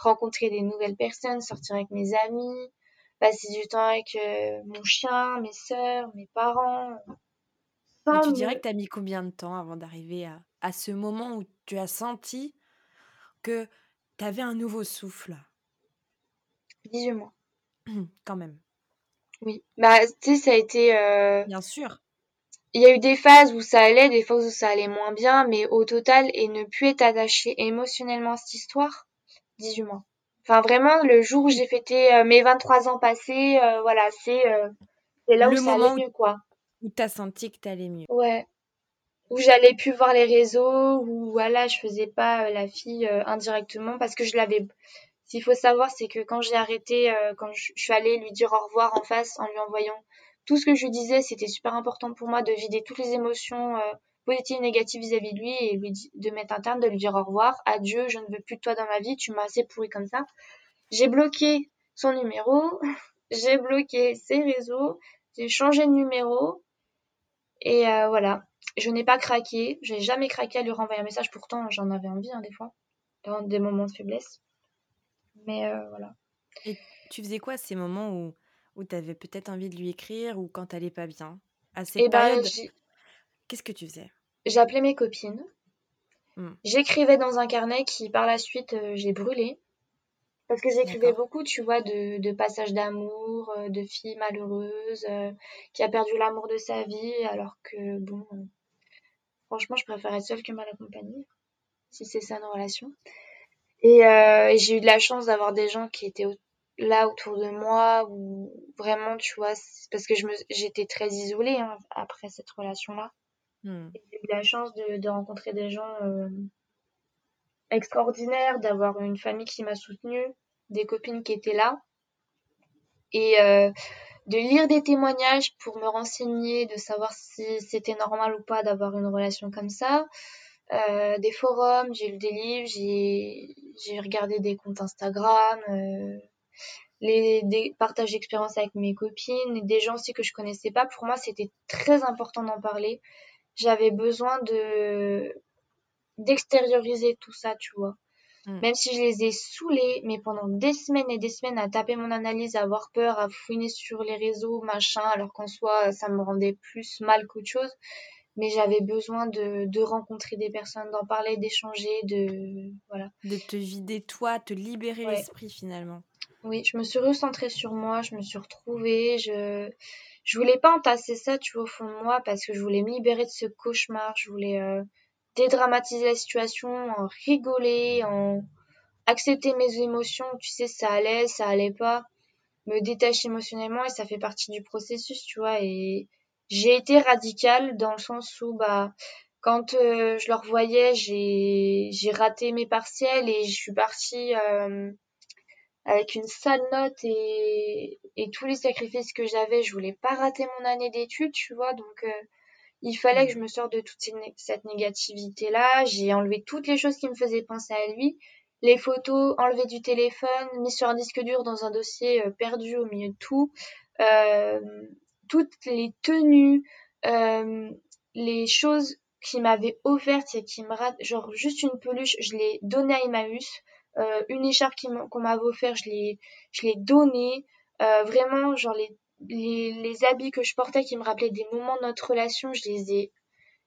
Speaker 2: rencontrer des nouvelles personnes, sortir avec mes amis, passer du temps avec euh, mon chien, mes sœurs, mes parents.
Speaker 1: Et tu dirais que tu as mis combien de temps avant d'arriver à, à, ce moment où tu as senti que tu avais un nouveau souffle
Speaker 2: 18 mois.
Speaker 1: Quand même.
Speaker 2: Oui. Bah, tu sais, ça a été. Euh...
Speaker 1: Bien sûr.
Speaker 2: Il y a eu des phases où ça allait, des phases où ça allait moins bien, mais au total, et ne plus être attaché émotionnellement à cette histoire, 18 mois. Enfin, vraiment, le jour où j'ai fêté euh, mes 23 ans passés, euh, voilà, c'est là où ça allait mieux, quoi.
Speaker 1: Où t'as senti que t'allais mieux.
Speaker 2: Ouais. Où j'allais plus voir les réseaux, où voilà, je faisais pas la fille indirectement parce que je l'avais. qu'il faut savoir, c'est que quand j'ai arrêté, euh, quand je suis allée lui dire au revoir en face en lui envoyant tout ce que je lui disais, c'était super important pour moi de vider toutes les émotions euh, positives et négatives vis-à-vis de lui et lui de mettre un terme, de lui dire au revoir, adieu, je ne veux plus de toi dans ma vie, tu m'as assez pourri comme ça. J'ai bloqué son numéro, j'ai bloqué ses réseaux, j'ai changé de numéro et euh, voilà. Je n'ai pas craqué, j'ai jamais craqué à lui renvoyer un message, pourtant j'en avais envie hein, des fois, dans des moments de faiblesse. Mais euh, voilà.
Speaker 1: Et tu faisais quoi ces moments où, où tu avais peut-être envie de lui écrire ou quand t'allais pas bien? À cette
Speaker 2: Et ben,
Speaker 1: période,
Speaker 2: j'ai-
Speaker 1: qu'est-ce que tu faisais?
Speaker 2: J'appelais mes copines,
Speaker 1: Hmm,
Speaker 2: j'écrivais dans un carnet qui par la suite euh, j'ai brûlé. Parce que j'écrivais beaucoup, tu vois, de, de passages d'amour, euh, de filles malheureuses, euh, qui a perdu l'amour de sa vie, alors que, bon, franchement, je préfère être seule que mal accompagnée, si c'est ça une relation. Et, euh, et j'ai eu de la chance d'avoir des gens qui étaient au- là autour de moi, ou vraiment, tu vois, parce que j'étais très isolée hein, après cette relation-là.
Speaker 1: Hmm,
Speaker 2: J'ai eu de la chance de, de rencontrer des gens euh, extraordinaires, d'avoir une famille qui m'a soutenue, des copines qui étaient là. Et, euh, de lire des témoignages pour me renseigner, de savoir si c'était normal ou pas d'avoir une relation comme ça. Euh, des forums, j'ai lu des livres, j'ai regardé des comptes Instagram, euh, les des partages d'expériences avec mes copines, des gens aussi que je connaissais pas. Pour moi, c'était très important d'en parler. J'avais besoin de d'extérioriser tout ça, tu vois.
Speaker 1: Hmm.
Speaker 2: Même si je les ai saoulés, mais pendant des semaines et des semaines à taper mon analyse, à avoir peur, à fouiner sur les réseaux, machin, alors qu'en soi, ça me rendait plus mal qu'autre chose. Mais j'avais besoin de, de rencontrer des personnes, d'en parler, d'échanger, de... Voilà.
Speaker 1: De te vider toi, te libérer
Speaker 2: Ouais.
Speaker 1: l'esprit finalement.
Speaker 2: Oui, je me suis recentrée sur moi, je me suis retrouvée, je... Je voulais pas entasser ça, tu vois, au fond de moi, parce que je voulais me libérer de ce cauchemar, je voulais euh, dédramatiser la situation, en rigoler, en accepter mes émotions, tu sais, ça allait, ça allait pas, me détacher émotionnellement et ça fait partie du processus, tu vois. Et j'ai été radicale dans le sens où, bah, quand euh, je leur voyais, j'ai j'ai raté mes partiels et je suis partie euh, avec une sale note et, et tous les sacrifices que j'avais, je voulais pas rater mon année d'études, tu vois. Donc, euh, il fallait que je me sorte de toute cette né- cette négativité-là. J'ai enlevé toutes les choses qui me faisaient penser à lui. Les photos enlevées du téléphone, mises sur un disque dur dans un dossier euh, perdu au milieu de tout. Euh, toutes les tenues, euh, les choses qui m'avaient offertes et qui me ratent, genre juste une peluche, je l'ai donnée à Emmaüs. Euh, une écharpe qu'on m'avait offert, je l'ai, je l'ai donnée. Euh, vraiment, genre les les, les habits que je portais qui me rappelaient des moments de notre relation, je les ai,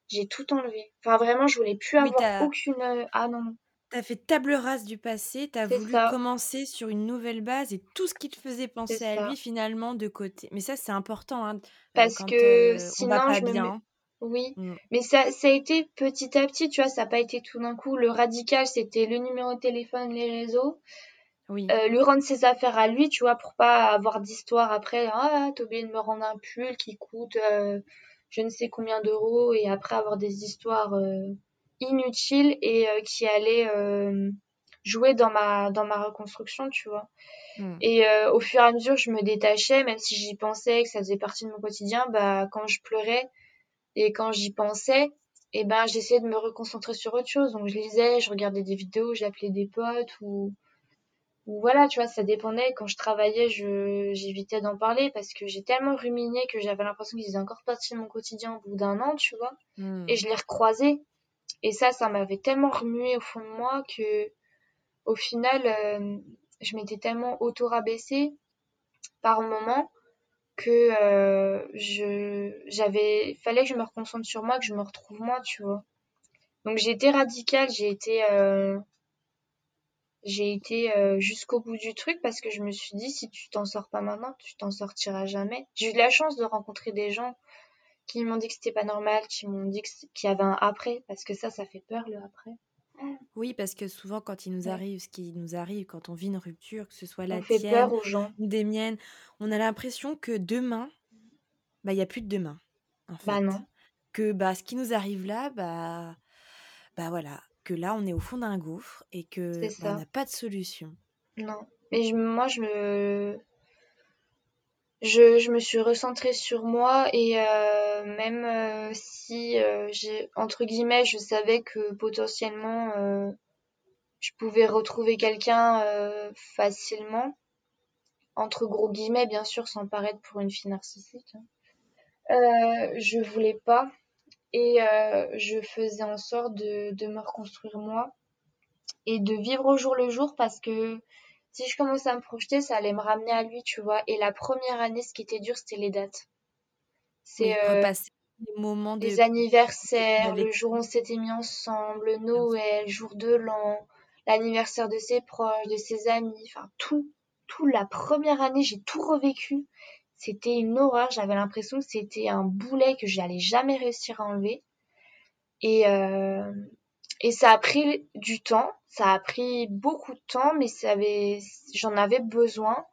Speaker 2: j'ai tout enlevé. Enfin, vraiment, je voulais plus
Speaker 1: Oui,
Speaker 2: avoir
Speaker 1: t'as
Speaker 2: aucune. euh, Ah non, non,
Speaker 1: as fait table rase du passé, t'as voulu
Speaker 2: ça,
Speaker 1: commencer sur une nouvelle base et tout ce qui te faisait penser à
Speaker 2: ça.
Speaker 1: lui finalement de côté. Mais ça c'est important hein, euh,
Speaker 2: Parce que
Speaker 1: euh, on va
Speaker 2: sinon,
Speaker 1: pas
Speaker 2: je me mets. Oui,
Speaker 1: Hmm.
Speaker 2: mais ça, ça a été petit à petit, tu vois, ça n'a pas été tout d'un coup. Le radical, c'était le numéro de téléphone, les réseaux.
Speaker 1: Oui.
Speaker 2: Euh, lui rendre ses affaires à lui, tu vois, pour pas avoir d'histoire après. Ah, t'as oublié de me rendre un pull qui coûte euh, je ne sais combien d'euros et après avoir des histoires euh, inutiles et euh, qui allaient euh, jouer dans ma dans ma reconstruction, tu vois.
Speaker 1: Hmm.
Speaker 2: Et euh, au fur et à mesure, je me détachais, même si j'y pensais, que ça faisait partie de mon quotidien, bah quand je pleurais et quand j'y pensais, et ben j'essayais de me reconcentrer sur autre chose. Donc je lisais, je regardais des vidéos, j'appelais des potes ou ou voilà, tu vois, ça dépendait. Quand je travaillais, je j'évitais d'en parler parce que j'ai tellement ruminé que j'avais l'impression qu'ils faisaient encore partie de mon quotidien au bout d'un an, tu vois.
Speaker 1: Hmm.
Speaker 2: Et je les recroisais. Et ça, ça m'avait tellement remué au fond de moi que, au final, euh, je m'étais tellement auto-rabaissée par moment que euh, je j'avais fallait que je me reconcentre sur moi, que je me retrouve moi, tu vois. Donc j'ai été radicale, j'ai été euh, j'ai été euh, jusqu'au bout du truc parce que je me suis dit si tu t'en sors pas maintenant, tu t'en sortiras jamais. J'ai eu de la chance de rencontrer des gens qui m'ont dit que c'était pas normal, qui m'ont dit qu'il y avait un après parce que ça ça fait peur le après.
Speaker 1: Oui, parce que souvent quand il nous arrive ce qui nous arrive, quand on vit une rupture, que ce soit
Speaker 2: On
Speaker 1: la
Speaker 2: fait
Speaker 1: tienne
Speaker 2: peur aux gens.
Speaker 1: des miennes, on a l'impression que demain, bah il y a plus de demain en
Speaker 2: Bah
Speaker 1: fait.
Speaker 2: non,
Speaker 1: Que bah ce qui nous arrive là, bah bah voilà, que là on est au fond d'un gouffre et que on
Speaker 2: ça.
Speaker 1: n'a pas de solution.
Speaker 2: non. Mais moi, je me, je, je me suis recentrée sur moi et euh, même euh, si euh, j'ai entre guillemets, je savais que potentiellement je pouvais retrouver quelqu'un facilement entre gros guillemets, bien sûr, sans paraître pour une fille narcissique. Hein. je voulais pas et je faisais en sorte de, de me reconstruire moi et de vivre au jour le jour parce que si je commençais à me projeter, ça allait me ramener à lui, tu vois. Et la première année, ce qui était dur, c'était les dates.
Speaker 1: C'est euh, repasser les moments
Speaker 2: des anniversaires, le jour où on s'était mis ensemble, Noël, jour de l'an, l'anniversaire de ses proches, de ses amis, enfin tout, tout. La première année, j'ai tout revécu. C'était une horreur. J'avais l'impression que c'était un boulet que j'allais jamais réussir à enlever. Et, euh, et ça a pris du temps, ça a pris beaucoup de temps, mais j'en avais besoin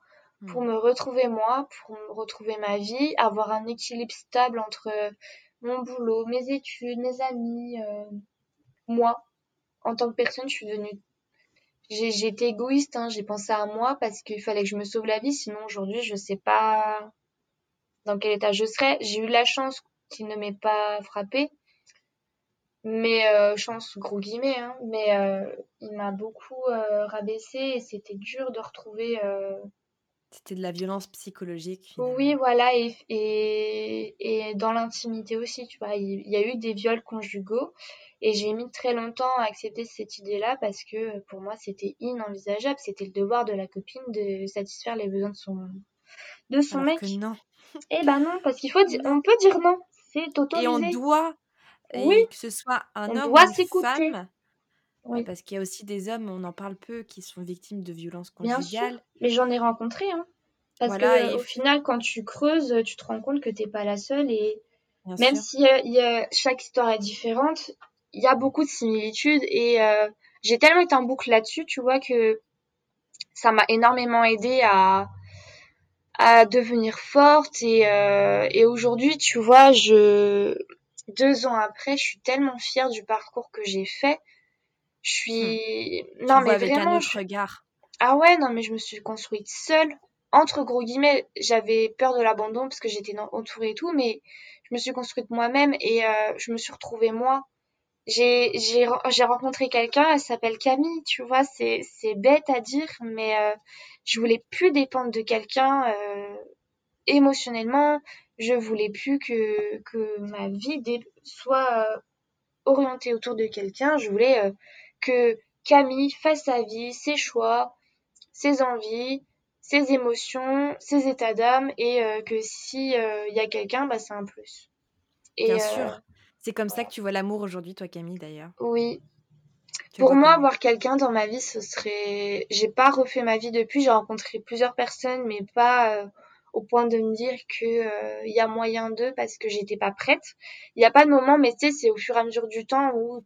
Speaker 2: pour hmm. me retrouver moi, pour me retrouver ma vie, avoir un équilibre stable entre mon boulot, mes études, mes amis, euh, moi. En tant que personne, je suis devenue j'ai été égoïste, hein, j'ai pensé à moi parce qu'il fallait que je me sauve la vie, sinon aujourd'hui je sais pas dans quel état je serais. J'ai eu la chance qu'il ne m'ait pas frappé, mais euh, chance, gros guillemets, hein, mais euh, il m'a beaucoup euh, rabaissé et c'était dur de retrouver.
Speaker 1: C'était de la violence psychologique.
Speaker 2: Oui, voilà, et, et, et dans l'intimité aussi, tu vois. Il, y a eu des viols conjugaux et j'ai mis très longtemps à accepter cette idée-là parce que pour moi c'était inenvisageable. C'était le devoir de la copine de satisfaire les besoins de son, de son
Speaker 1: Alors
Speaker 2: mec.
Speaker 1: Que non.
Speaker 2: Eh ben non, parce qu'il faut dire, on peut dire non. C'est autorisé.
Speaker 1: Et on doit oui. que ce soit un homme ou une femme.
Speaker 2: Oui.
Speaker 1: parce qu'il y a aussi des hommes, on en parle peu, qui sont victimes de violences conjugales.
Speaker 2: Mais j'en ai rencontré, hein. Parce que au final, quand tu creuses, tu te rends compte que t'es pas la seule et même si y a, chaque histoire est différente, il y a beaucoup de similitudes et euh, j'ai tellement été en boucle là-dessus, tu vois, que ça m'a énormément aidé à à devenir forte et, euh, et aujourd'hui, tu vois, je deux ans après, je suis tellement fière du parcours que j'ai fait. Je suis
Speaker 1: hmm. non mais avec vraiment un autre regard.
Speaker 2: Ah ouais, non mais je me suis construite seule. Entre gros guillemets, j'avais peur de l'abandon parce que j'étais entourée et tout, mais je me suis construite moi-même et euh, je me suis retrouvée moi. J'ai j'ai j'ai rencontré quelqu'un, elle s'appelle Camille, tu vois, c'est c'est bête à dire, mais euh, je voulais plus dépendre de quelqu'un euh, émotionnellement, je voulais plus que, que ma vie soit euh, orientée autour de quelqu'un. Je voulais euh, que Camille fasse sa vie, ses choix, ses envies, ses émotions, ses états d'âme et euh, que si il y a quelqu'un, bah, c'est un plus.
Speaker 1: Et, Bien sûr. C'est comme ça que tu vois l'amour aujourd'hui, toi, Camille, d'ailleurs.
Speaker 2: Oui. Pour moi, avoir quelqu'un dans ma vie, ce serait. J'ai pas refait ma vie depuis. J'ai rencontré plusieurs personnes, mais pas au point de me dire que il euh, y a moyen d'eux parce que j'étais pas prête. Il n'y a pas de moment, mais tu sais, c'est au fur et à mesure du temps où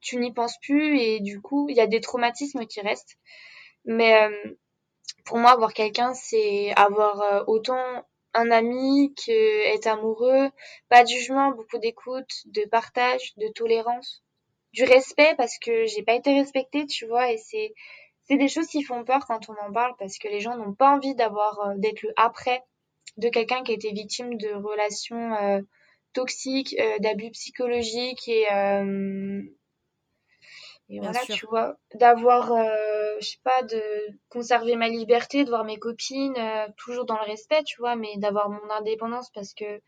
Speaker 2: tu n'y penses plus et du coup, il y a des traumatismes qui restent. Mais euh, pour moi, avoir quelqu'un, c'est avoir euh, autant un ami que être amoureux, pas de jugement, beaucoup d'écoute, de partage, de tolérance, du respect parce que j'ai pas été respectée, tu vois, et c'est c'est des choses qui font peur quand on en parle parce que les gens n'ont pas envie d'avoir euh, d'être le après de quelqu'un qui a été victime de relations euh, toxiques, euh, d'abus psychologiques et et voilà, tu vois, d'avoir, je sais pas, de conserver ma liberté, de voir mes copines, toujours dans le respect, tu vois, mais d'avoir mon indépendance parce que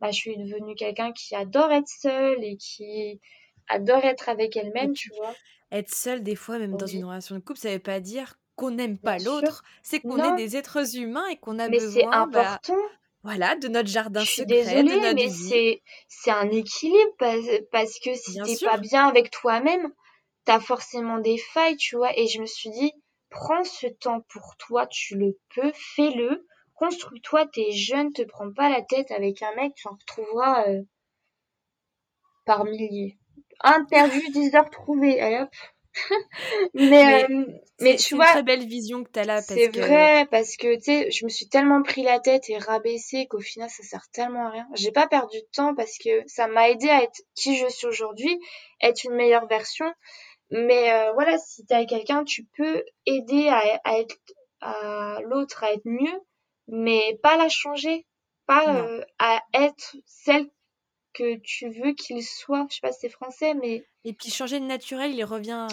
Speaker 2: bah, je suis devenue quelqu'un qui adore être seule et qui adore être avec elle-même, tu vois.
Speaker 1: être seul des fois, même dans une relation de couple, ça veut pas dire qu'on n'aime pas l'autre, c'est qu'on est des êtres humains et qu'on a
Speaker 2: mais
Speaker 1: besoin
Speaker 2: bah, important.
Speaker 1: voilà, de notre jardin je suis secret, désolée, de notre
Speaker 2: mais c'est c'est un équilibre parce, que si t'es pas bien avec toi-même, t'as forcément des failles, tu vois. Et je me suis dit, prends ce temps pour toi, tu le peux, fais-le, construis-toi, t'es jeune, te prends pas la tête avec un mec, tu en retrouveras euh, par milliers un perdu, 10 heures trouvées. Allez hop. mais, euh, mais, tu vois.
Speaker 1: C'est une très belle vision que tu as là.
Speaker 2: C'est vrai, parce que, tu sais, je me suis tellement pris la tête et rabaissé qu'au final, ça sert tellement à rien. J'ai pas perdu de temps parce que ça m'a aidé à être qui je suis aujourd'hui, être une meilleure version. Mais euh, voilà, si t'es avec quelqu'un, tu peux aider à, à être à l'autre à être mieux, mais pas la changer, pas euh, à être celle que tu veux qu'il soit. Je sais pas si c'est français, mais
Speaker 1: Et puis changer de naturel, il revient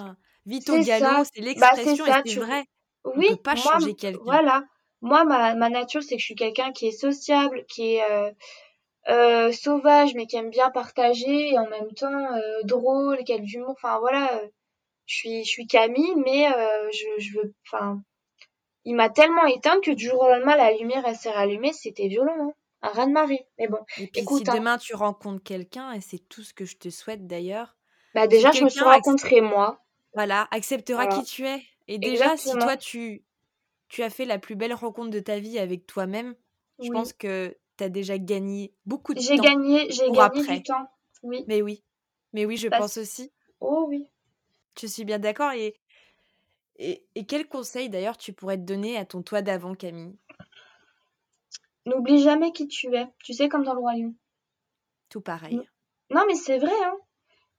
Speaker 1: vite au galop, c'est
Speaker 2: Bah
Speaker 1: l'expression et
Speaker 2: ça.
Speaker 1: c'est
Speaker 2: Tu
Speaker 1: vrai. On
Speaker 2: oui,
Speaker 1: peut pas
Speaker 2: moi
Speaker 1: changer quelqu'un.
Speaker 2: voilà. Moi ma ma nature c'est que je suis quelqu'un qui est sociable, qui est euh, euh, sauvage mais qui aime bien partager et en même temps euh, drôle, qui a de l'humour. Enfin voilà, euh, je suis je suis Camille, mais euh, je je veux. Enfin, il m'a tellement éteinte que du jour au lendemain la lumière elle s'est rallumée, c'était violent, hein. Un raz-de-marée. Mais bon,
Speaker 1: Et puis si
Speaker 2: hein,
Speaker 1: demain tu rencontres quelqu'un, et c'est tout ce que je te souhaite d'ailleurs,
Speaker 2: bah
Speaker 1: si
Speaker 2: déjà je me suis rencontrée moi,
Speaker 1: voilà, acceptera
Speaker 2: voilà,
Speaker 1: qui tu es. Et déjà, si toi tu, tu as fait la plus belle rencontre de ta vie avec toi-même, je pense que tu as déjà gagné beaucoup de
Speaker 2: j'ai
Speaker 1: temps
Speaker 2: gagné, j'ai gagné du temps. Oui,
Speaker 1: Mais oui, mais oui, je pense aussi.
Speaker 2: oh oui.
Speaker 1: Je suis bien d'accord. Et, et, et quel conseil d'ailleurs tu pourrais te donner à ton toi d'avant, Camille?
Speaker 2: N'oublie jamais qui tu es. Tu sais comme dans le Roi Lion.
Speaker 1: Tout pareil.
Speaker 2: Non mais c'est vrai, hein.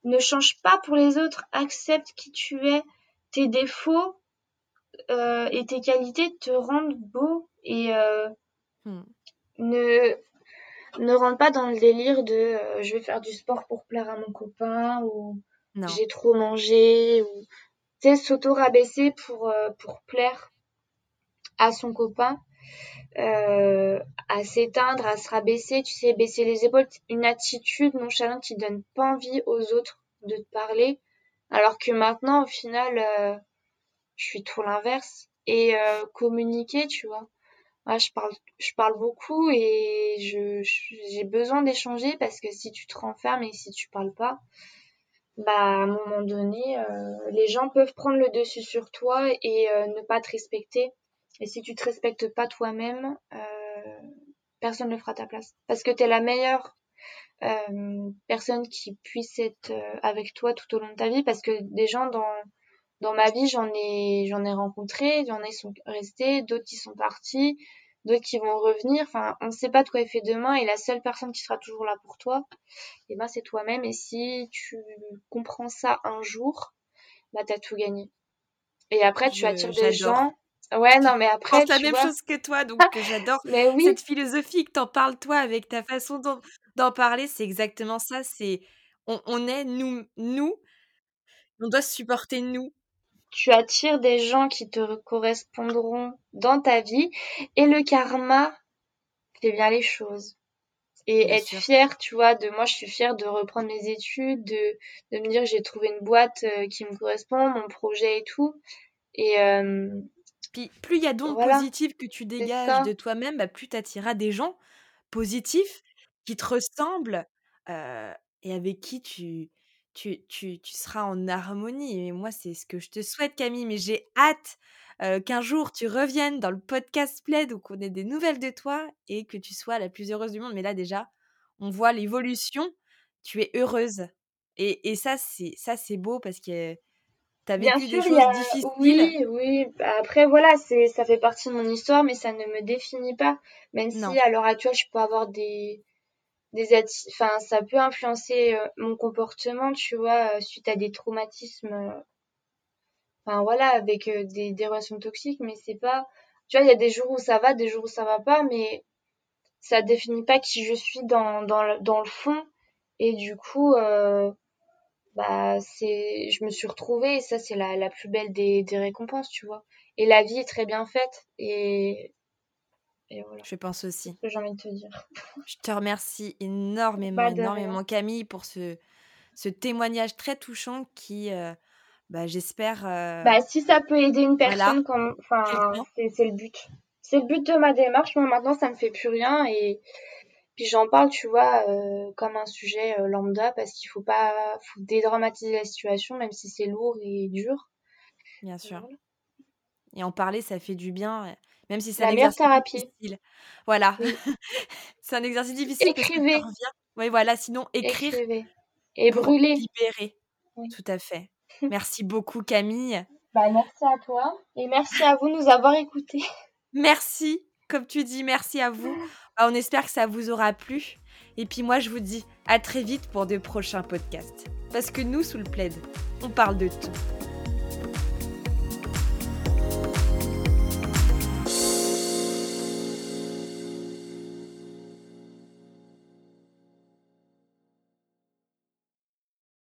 Speaker 2: Ne change pas pour les autres. Accepte qui tu es. Tes défauts euh, et tes qualités te rendent beau et euh,
Speaker 1: Hmm.
Speaker 2: ne ne rentre pas dans le délire de euh, je vais faire du sport pour plaire à mon copain ou J'ai trop mangé ou tu sais s'auto-rabaisser pour euh, pour plaire à son copain, euh, à s'éteindre, à se rabaisser, tu sais baisser les épaules, une attitude nonchalante qui donne pas envie aux autres de te parler, alors que maintenant au final euh, je suis tout l'inverse et euh, communiquer, tu vois. Ouais, je parle, je parle beaucoup et je- j'ai besoin d'échanger parce que si tu te renfermes et si tu parles pas, bah à un moment donné, euh, les gens peuvent prendre le dessus sur toi et euh, ne pas te respecter. Et si tu te respectes pas toi-même, euh, personne ne fera ta place. Parce que tu es la meilleure personne qui puisse être avec toi tout au long de ta vie. Parce que des gens dans dans ma vie, j'en ai j'en ai rencontré, il y sont restés, d'autres qui sont partis, d'autres qui vont revenir. Enfin, on ne sait pas de quoi est fait demain et la seule personne qui sera toujours là pour toi, eh ben c'est toi-même. Et si tu comprends ça un jour, bah t'as tout gagné. Et après, tu
Speaker 1: je,
Speaker 2: attires des gens. Ouais, non, mais
Speaker 1: Je
Speaker 2: après,
Speaker 1: pense la
Speaker 2: tu
Speaker 1: même
Speaker 2: vois.
Speaker 1: chose que toi, donc j'adore
Speaker 2: oui,
Speaker 1: cette philosophie que t'en parles toi avec ta façon d'en, parler. C'est exactement ça. C'est on, on est nous, nous, on doit supporter nous,
Speaker 2: tu attires des gens qui te correspondront dans ta vie et le karma fait bien les choses. et
Speaker 1: bien
Speaker 2: être
Speaker 1: sûr.
Speaker 2: fière, tu vois, de moi je suis fière de reprendre mes études, de, de me dire j'ai trouvé une boîte euh, qui me correspond, mon projet et tout. Et euh,
Speaker 1: Puis plus il y a d'ondes
Speaker 2: voilà,
Speaker 1: positives que tu dégages de toi-même, bah, plus tu attireras des gens positifs qui te ressemblent euh, et avec qui tu, tu, tu, tu seras en harmonie. Et moi, c'est ce que je te souhaite, Camille. Mais j'ai hâte euh, qu'un jour tu reviennes dans le podcast Plaid où qu'on ait des nouvelles de toi et que tu sois la plus heureuse du monde. Mais là, déjà, on voit l'évolution. Tu es heureuse. Et, et ça, c'est ça c'est beau parce que tu as vécu des
Speaker 2: sûr,
Speaker 1: choses
Speaker 2: a,
Speaker 1: difficiles.
Speaker 2: oui, oui. Bah, Après, voilà, c'est, ça fait partie de mon histoire, mais ça ne me définit pas. Même si à l'heure actuelle, je peux avoir des, des ça peut influencer euh, mon comportement, tu vois, euh, suite à des traumatismes. euh, Enfin, voilà, avec euh, des, des relations toxiques, mais c'est pas, tu vois, il y a des jours où ça va, des jours où ça va pas, mais ça définit pas qui je suis dans, dans, le, dans le fond. Et du coup, bah, c'est, je me suis retrouvée et ça, c'est la, la plus belle des, des récompenses, tu vois. Et la vie est très bien faite et, et voilà,
Speaker 1: je pense aussi.
Speaker 2: j'ai envie de te dire.
Speaker 1: Je te remercie énormément, énormément, Camille, pour ce, ce témoignage très touchant qui, euh, bah, j'espère, euh,
Speaker 2: Bah, si ça peut aider une
Speaker 1: voilà,
Speaker 2: personne,
Speaker 1: quelqu'un.
Speaker 2: c'est, le but. C'est le but de ma démarche. Moi, maintenant, ça me fait plus rien et, Puis j'en parle, tu vois, euh, comme un sujet lambda parce qu'il faut pas faut dédramatiser la situation, même si c'est lourd et dur.
Speaker 1: Bien sûr.
Speaker 2: voilà.
Speaker 1: Et en parler, ça fait du bien, même si c'est un
Speaker 2: meilleure
Speaker 1: exercice
Speaker 2: thérapie,
Speaker 1: difficile. Voilà,
Speaker 2: oui.
Speaker 1: c'est un exercice difficile parce que tu
Speaker 2: Écrivez.
Speaker 1: Oui, voilà, sinon écrire
Speaker 2: écrivez. Et
Speaker 1: pour
Speaker 2: brûlez.
Speaker 1: libérer.
Speaker 2: Oui.
Speaker 1: Tout à fait. Merci beaucoup, Camille.
Speaker 2: Bah, merci à toi. Et merci à vous de nous avoir écoutés.
Speaker 1: Merci, comme tu dis, merci à vous. Bah, on espère que ça vous aura plu. Et puis moi, je vous dis à très vite pour de prochains podcasts. Parce que nous, sous le plaid, on parle de tout.